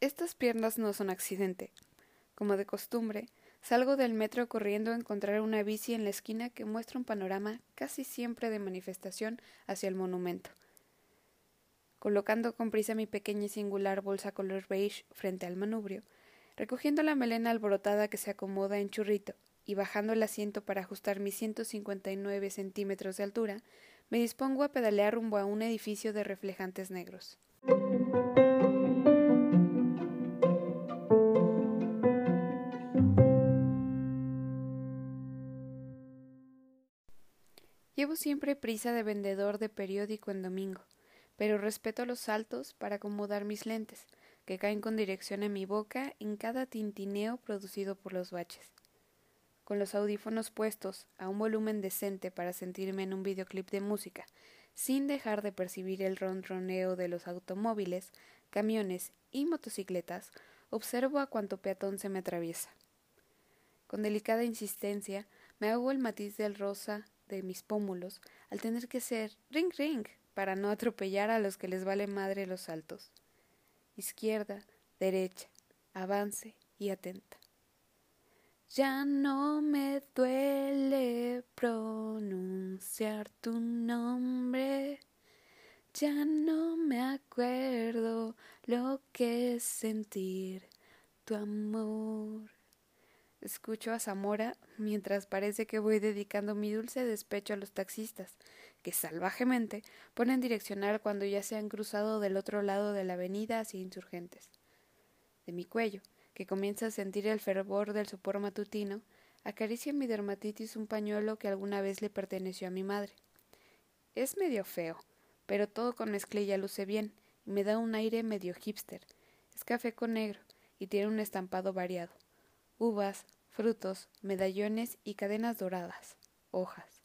Estas piernas no son accidente. Como de costumbre, salgo del metro corriendo a encontrar una bici en la esquina que muestra un panorama casi siempre de manifestación hacia el monumento. Colocando con prisa mi pequeña y singular bolsa color beige frente al manubrio, recogiendo la melena alborotada que se acomoda en churrito y bajando el asiento para ajustar mis 159 centímetros de altura, me dispongo a pedalear rumbo a un edificio de reflejantes negros. Llevo siempre prisa de vendedor de periódico en domingo, pero respeto los saltos para acomodar mis lentes, que caen con dirección a mi boca en cada tintineo producido por los baches. Con los audífonos puestos a un volumen decente para sentirme en un videoclip de música, sin dejar de percibir el ronroneo de los automóviles, camiones y motocicletas, observo a cuanto peatón se me atraviesa. Con delicada insistencia me hago el matiz del rosa de mis pómulos al tener que ser ring ring para no atropellar a los que les vale madre los saltos. Izquierda, derecha, avance y atenta. Ya no me duele pronunciar tu nombre, ya no me acuerdo lo que es sentir tu amor. Escucho a Zamora mientras parece que voy dedicando mi dulce despecho a los taxistas, que salvajemente ponen direccional cuando ya se han cruzado del otro lado de la avenida hacia insurgentes. De mi cuello, que comienza a sentir el fervor del sopor matutino, acaricia mi dermatitis un pañuelo que alguna vez le perteneció a mi madre. Es medio feo, pero todo con mezclilla luce bien y me da un aire medio hipster. Es café con negro y tiene un estampado variado uvas, frutos, medallones y cadenas doradas, hojas.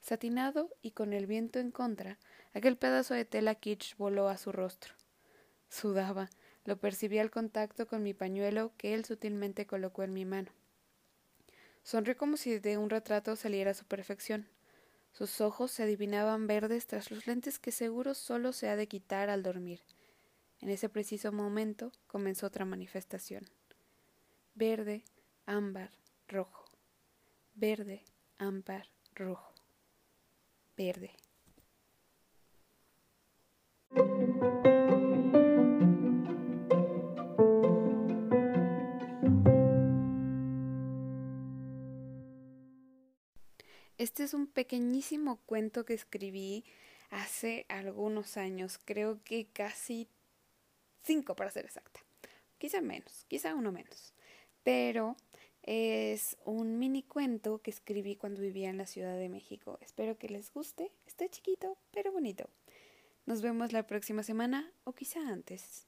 Satinado y con el viento en contra, aquel pedazo de tela kitsch voló a su rostro. Sudaba, lo percibí al contacto con mi pañuelo que él sutilmente colocó en mi mano. Sonrió como si de un retrato saliera su perfección. Sus ojos se adivinaban verdes tras los lentes que seguro solo se ha de quitar al dormir. En ese preciso momento comenzó otra manifestación verde, ámbar, rojo, verde, ámbar, rojo, verde. Este es un pequeñísimo cuento que escribí hace algunos años, creo que casi cinco para ser exacta, quizá menos, quizá uno menos pero es un mini cuento que escribí cuando vivía en la Ciudad de México. Espero que les guste. Está chiquito, pero bonito. Nos vemos la próxima semana o quizá antes.